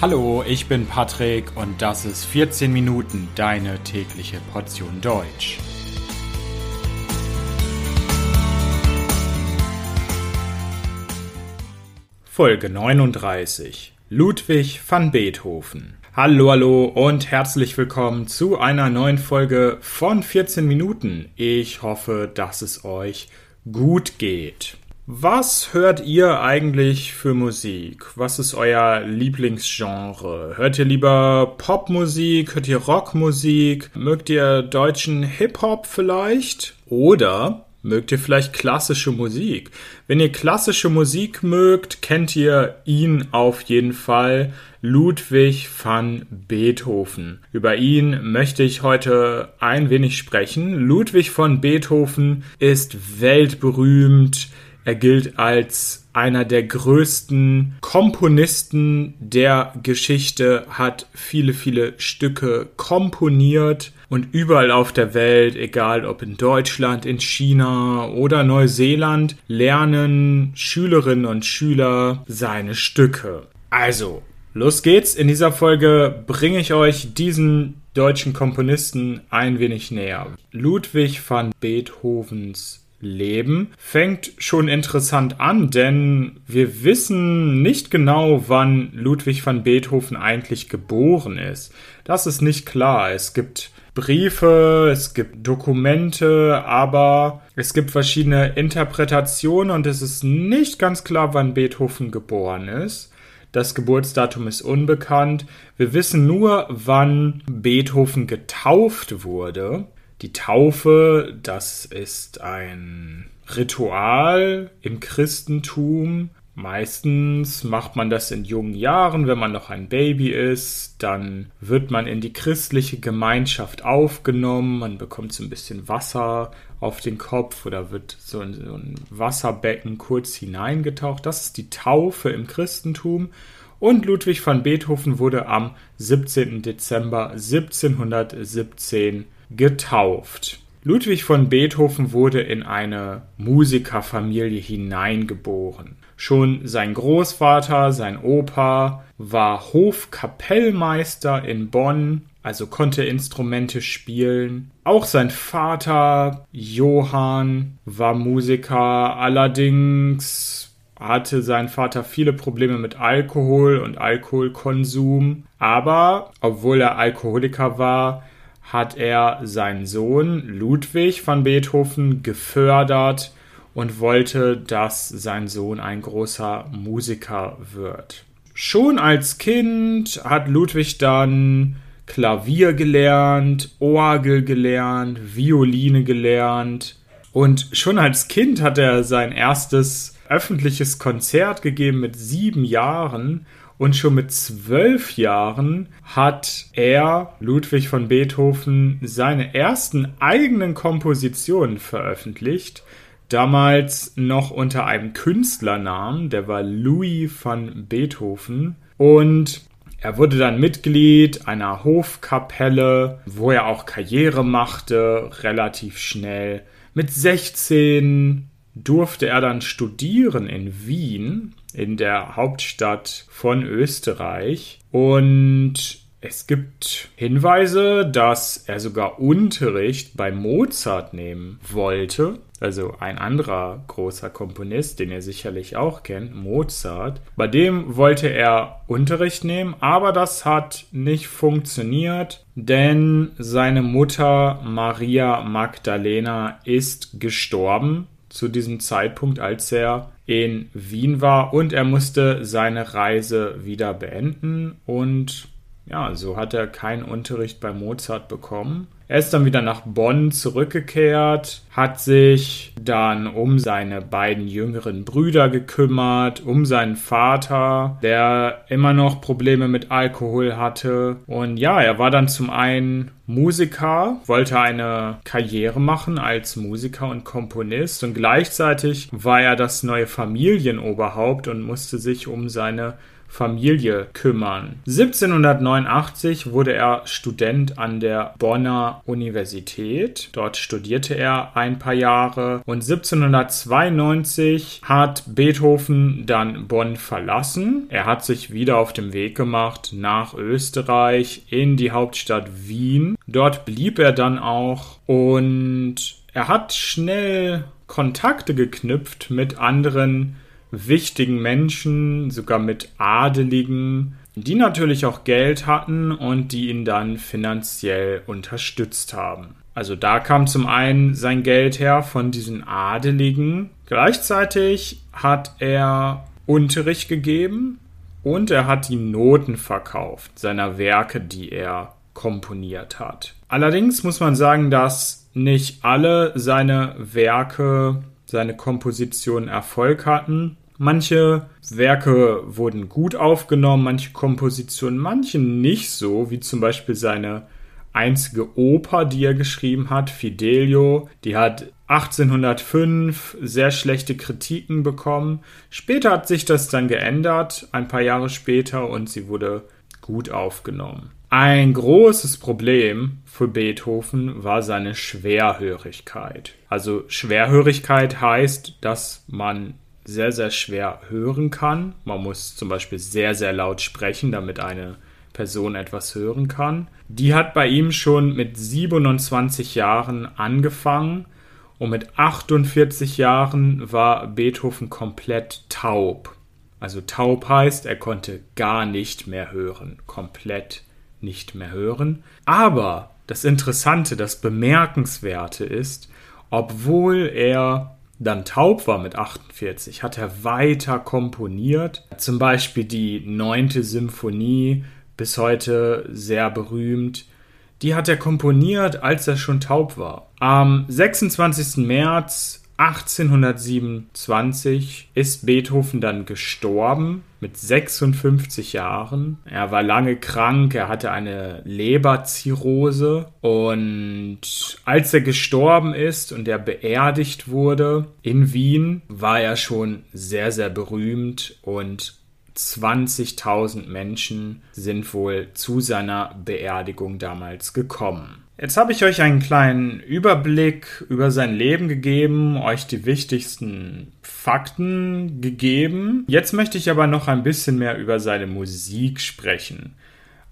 Hallo, ich bin Patrick und das ist 14 Minuten deine tägliche Portion Deutsch. Folge 39 Ludwig van Beethoven. Hallo, hallo und herzlich willkommen zu einer neuen Folge von 14 Minuten. Ich hoffe, dass es euch gut geht. Was hört ihr eigentlich für Musik? Was ist euer Lieblingsgenre? Hört ihr lieber Popmusik? Hört ihr Rockmusik? Mögt ihr deutschen Hip-Hop vielleicht? Oder mögt ihr vielleicht klassische Musik? Wenn ihr klassische Musik mögt, kennt ihr ihn auf jeden Fall. Ludwig van Beethoven. Über ihn möchte ich heute ein wenig sprechen. Ludwig von Beethoven ist weltberühmt er gilt als einer der größten Komponisten der Geschichte, hat viele, viele Stücke komponiert und überall auf der Welt, egal ob in Deutschland, in China oder Neuseeland, lernen Schülerinnen und Schüler seine Stücke. Also, los geht's. In dieser Folge bringe ich euch diesen deutschen Komponisten ein wenig näher. Ludwig van Beethovens Leben fängt schon interessant an, denn wir wissen nicht genau, wann Ludwig van Beethoven eigentlich geboren ist. Das ist nicht klar. Es gibt Briefe, es gibt Dokumente, aber es gibt verschiedene Interpretationen und es ist nicht ganz klar, wann Beethoven geboren ist. Das Geburtsdatum ist unbekannt. Wir wissen nur, wann Beethoven getauft wurde. Die Taufe, das ist ein Ritual im Christentum. Meistens macht man das in jungen Jahren, wenn man noch ein Baby ist. Dann wird man in die christliche Gemeinschaft aufgenommen. Man bekommt so ein bisschen Wasser auf den Kopf oder wird so in so ein Wasserbecken kurz hineingetaucht. Das ist die Taufe im Christentum. Und Ludwig van Beethoven wurde am 17. Dezember 1717 getauft. Ludwig von Beethoven wurde in eine Musikerfamilie hineingeboren. Schon sein Großvater, sein Opa, war Hofkapellmeister in Bonn, also konnte Instrumente spielen. Auch sein Vater, Johann, war Musiker, allerdings hatte sein Vater viele Probleme mit Alkohol und Alkoholkonsum. Aber obwohl er Alkoholiker war, hat er seinen Sohn Ludwig van Beethoven gefördert und wollte, dass sein Sohn ein großer Musiker wird. Schon als Kind hat Ludwig dann Klavier gelernt, Orgel gelernt, Violine gelernt und schon als Kind hat er sein erstes öffentliches Konzert gegeben mit sieben Jahren und schon mit zwölf Jahren hat er, Ludwig von Beethoven, seine ersten eigenen Kompositionen veröffentlicht. Damals noch unter einem Künstlernamen, der war Louis van Beethoven. Und er wurde dann Mitglied einer Hofkapelle, wo er auch Karriere machte, relativ schnell. Mit 16 durfte er dann studieren in Wien, in der Hauptstadt von Österreich. Und es gibt Hinweise, dass er sogar Unterricht bei Mozart nehmen wollte. Also ein anderer großer Komponist, den ihr sicherlich auch kennt, Mozart. Bei dem wollte er Unterricht nehmen, aber das hat nicht funktioniert, denn seine Mutter Maria Magdalena ist gestorben zu diesem Zeitpunkt, als er in Wien war und er musste seine Reise wieder beenden und ja, so hat er keinen Unterricht bei Mozart bekommen. Er ist dann wieder nach Bonn zurückgekehrt, hat sich dann um seine beiden jüngeren Brüder gekümmert, um seinen Vater, der immer noch Probleme mit Alkohol hatte. Und ja, er war dann zum einen Musiker, wollte eine Karriere machen als Musiker und Komponist und gleichzeitig war er das neue Familienoberhaupt und musste sich um seine Familie kümmern. 1789 wurde er Student an der Bonner Universität. Dort studierte er ein paar Jahre und 1792 hat Beethoven dann Bonn verlassen. Er hat sich wieder auf dem Weg gemacht nach Österreich in die Hauptstadt Wien. Dort blieb er dann auch und er hat schnell Kontakte geknüpft mit anderen wichtigen Menschen, sogar mit Adeligen, die natürlich auch Geld hatten und die ihn dann finanziell unterstützt haben. Also da kam zum einen sein Geld her von diesen Adeligen. Gleichzeitig hat er Unterricht gegeben und er hat die Noten verkauft seiner Werke, die er komponiert hat. Allerdings muss man sagen, dass nicht alle seine Werke seine Kompositionen Erfolg hatten. Manche Werke wurden gut aufgenommen, manche Kompositionen, manche nicht so, wie zum Beispiel seine einzige Oper, die er geschrieben hat, Fidelio. Die hat 1805 sehr schlechte Kritiken bekommen. Später hat sich das dann geändert, ein paar Jahre später, und sie wurde gut aufgenommen. Ein großes Problem für Beethoven war seine Schwerhörigkeit. Also Schwerhörigkeit heißt, dass man sehr, sehr schwer hören kann. Man muss zum Beispiel sehr, sehr laut sprechen, damit eine Person etwas hören kann. Die hat bei ihm schon mit 27 Jahren angefangen und mit 48 Jahren war Beethoven komplett taub. Also taub heißt, er konnte gar nicht mehr hören, komplett nicht mehr hören. Aber das Interessante, das Bemerkenswerte ist, obwohl er dann taub war mit 48, hat er weiter komponiert. Zum Beispiel die neunte Symphonie, bis heute sehr berühmt. Die hat er komponiert, als er schon taub war. Am 26. März 1827 ist Beethoven dann gestorben mit 56 Jahren. Er war lange krank, er hatte eine Leberzirrhose und als er gestorben ist und er beerdigt wurde in Wien, war er schon sehr, sehr berühmt und 20.000 Menschen sind wohl zu seiner Beerdigung damals gekommen. Jetzt habe ich euch einen kleinen Überblick über sein Leben gegeben, euch die wichtigsten Fakten gegeben. Jetzt möchte ich aber noch ein bisschen mehr über seine Musik sprechen.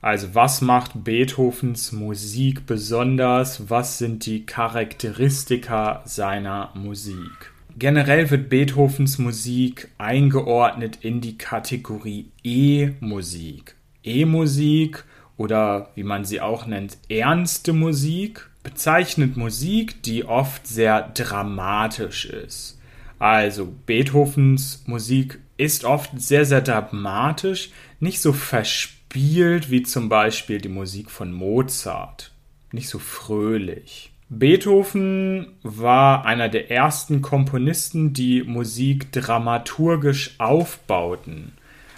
Also was macht Beethovens Musik besonders? Was sind die Charakteristika seiner Musik? Generell wird Beethovens Musik eingeordnet in die Kategorie E-Musik. E-Musik oder wie man sie auch nennt, ernste Musik bezeichnet Musik, die oft sehr dramatisch ist. Also Beethovens Musik ist oft sehr, sehr dramatisch, nicht so verspielt wie zum Beispiel die Musik von Mozart, nicht so fröhlich. Beethoven war einer der ersten Komponisten, die Musik dramaturgisch aufbauten.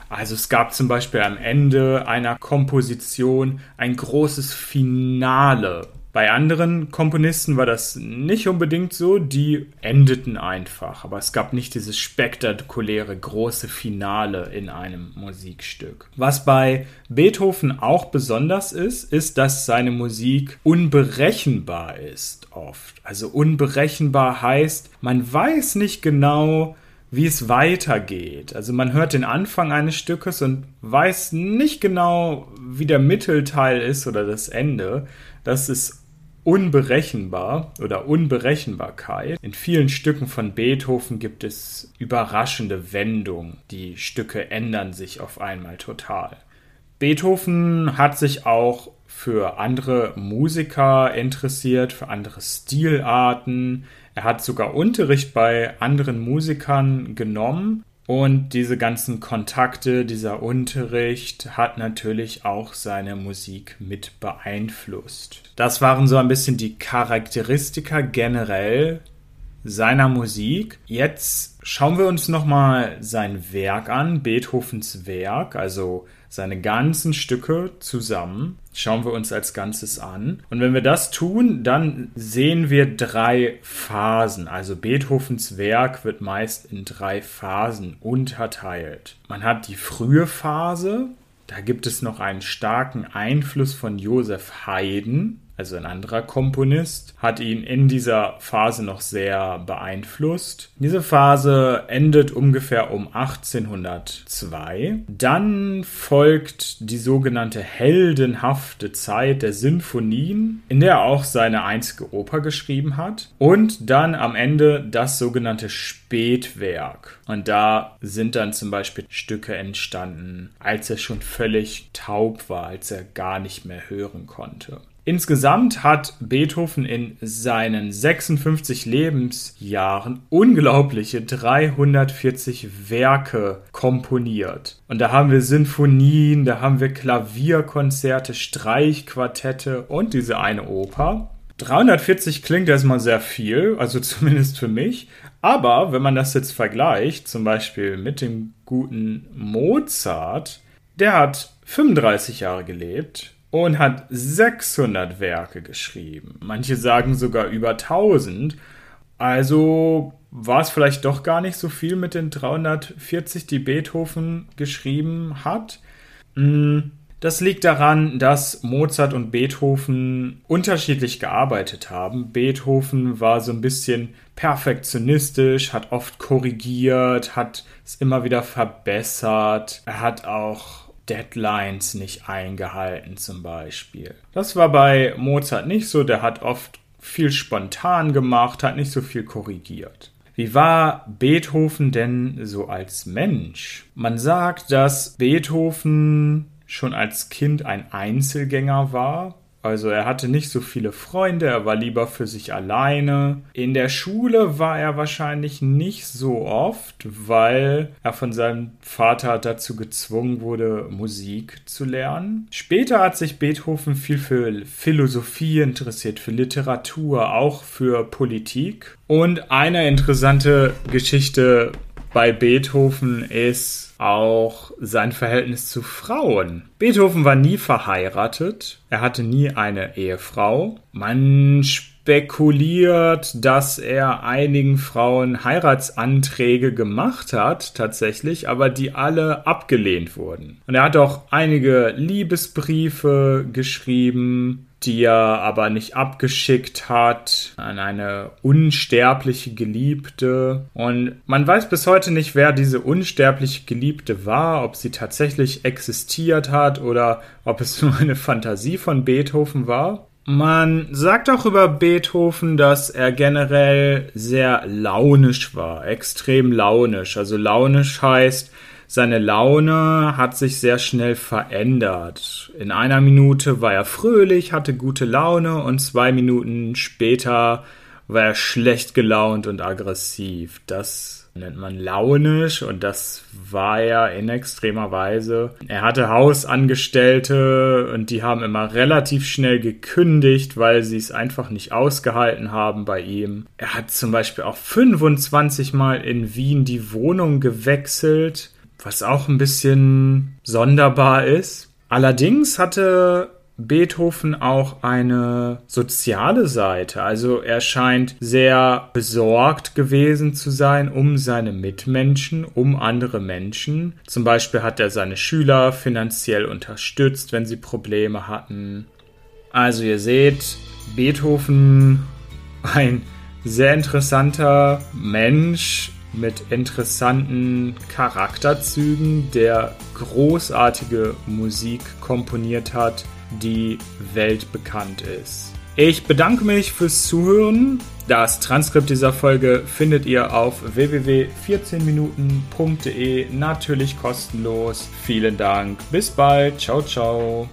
Also es gab zum Beispiel am Ende einer Komposition ein großes Finale. Bei anderen Komponisten war das nicht unbedingt so, die endeten einfach, aber es gab nicht dieses spektakuläre große Finale in einem Musikstück. Was bei Beethoven auch besonders ist, ist, dass seine Musik unberechenbar ist oft. Also unberechenbar heißt, man weiß nicht genau, wie es weitergeht. Also man hört den Anfang eines Stückes und weiß nicht genau, wie der Mittelteil ist oder das Ende. Das ist unberechenbar oder Unberechenbarkeit. In vielen Stücken von Beethoven gibt es überraschende Wendungen. Die Stücke ändern sich auf einmal total. Beethoven hat sich auch für andere Musiker interessiert, für andere Stilarten. Er hat sogar Unterricht bei anderen Musikern genommen und diese ganzen Kontakte, dieser Unterricht hat natürlich auch seine Musik mit beeinflusst. Das waren so ein bisschen die Charakteristika generell seiner Musik. Jetzt schauen wir uns nochmal sein Werk an, Beethovens Werk, also seine ganzen Stücke zusammen. Schauen wir uns als Ganzes an. Und wenn wir das tun, dann sehen wir drei Phasen. Also Beethovens Werk wird meist in drei Phasen unterteilt. Man hat die frühe Phase. Da gibt es noch einen starken Einfluss von Joseph Haydn also ein anderer Komponist, hat ihn in dieser Phase noch sehr beeinflusst. Diese Phase endet ungefähr um 1802. Dann folgt die sogenannte heldenhafte Zeit der Sinfonien, in der er auch seine einzige Oper geschrieben hat. Und dann am Ende das sogenannte Spätwerk. Und da sind dann zum Beispiel Stücke entstanden, als er schon völlig taub war, als er gar nicht mehr hören konnte. Insgesamt hat Beethoven in seinen 56 Lebensjahren unglaubliche 340 Werke komponiert. Und da haben wir Sinfonien, da haben wir Klavierkonzerte, Streichquartette und diese eine Oper. 340 klingt erstmal sehr viel, also zumindest für mich. Aber wenn man das jetzt vergleicht, zum Beispiel mit dem guten Mozart, der hat 35 Jahre gelebt und hat 600 Werke geschrieben. Manche sagen sogar über 1000. Also war es vielleicht doch gar nicht so viel mit den 340, die Beethoven geschrieben hat. Hm, das liegt daran, dass Mozart und Beethoven unterschiedlich gearbeitet haben. Beethoven war so ein bisschen perfektionistisch, hat oft korrigiert, hat es immer wieder verbessert. Er hat auch Deadlines nicht eingehalten zum Beispiel. Das war bei Mozart nicht so, der hat oft viel spontan gemacht, hat nicht so viel korrigiert. Wie war Beethoven denn so als Mensch? Man sagt, dass Beethoven schon als Kind ein Einzelgänger war also er hatte nicht so viele Freunde, er war lieber für sich alleine. In der Schule war er wahrscheinlich nicht so oft, weil er von seinem Vater dazu gezwungen wurde, Musik zu lernen. Später hat sich Beethoven viel für Philosophie interessiert, für Literatur, auch für Politik. Und eine interessante Geschichte bei Beethoven ist auch sein Verhältnis zu Frauen. Beethoven war nie verheiratet, er hatte nie eine Ehefrau. Man spekuliert, dass er einigen Frauen Heiratsanträge gemacht hat, tatsächlich, aber die alle abgelehnt wurden. Und er hat auch einige Liebesbriefe geschrieben, die er aber nicht abgeschickt hat an eine unsterbliche Geliebte. Und man weiß bis heute nicht, wer diese unsterbliche Geliebte war, ob sie tatsächlich existiert hat oder ob es nur eine Fantasie von Beethoven war. Man sagt auch über Beethoven, dass er generell sehr launisch war, extrem launisch. Also launisch heißt, seine Laune hat sich sehr schnell verändert. In einer Minute war er fröhlich, hatte gute Laune und zwei Minuten später war er schlecht gelaunt und aggressiv. Das nennt man launisch und das war er in extremer Weise. Er hatte Hausangestellte und die haben immer relativ schnell gekündigt, weil sie es einfach nicht ausgehalten haben bei ihm. Er hat zum Beispiel auch 25 Mal in Wien die Wohnung gewechselt was auch ein bisschen sonderbar ist. Allerdings hatte Beethoven auch eine soziale Seite. Also er scheint sehr besorgt gewesen zu sein um seine Mitmenschen, um andere Menschen. Zum Beispiel hat er seine Schüler finanziell unterstützt, wenn sie Probleme hatten. Also ihr seht, Beethoven, ein sehr interessanter Mensch, mit interessanten Charakterzügen, der großartige Musik komponiert hat, die weltbekannt ist. Ich bedanke mich fürs Zuhören. Das Transkript dieser Folge findet ihr auf www.14minuten.de natürlich kostenlos. Vielen Dank. Bis bald. Ciao, ciao.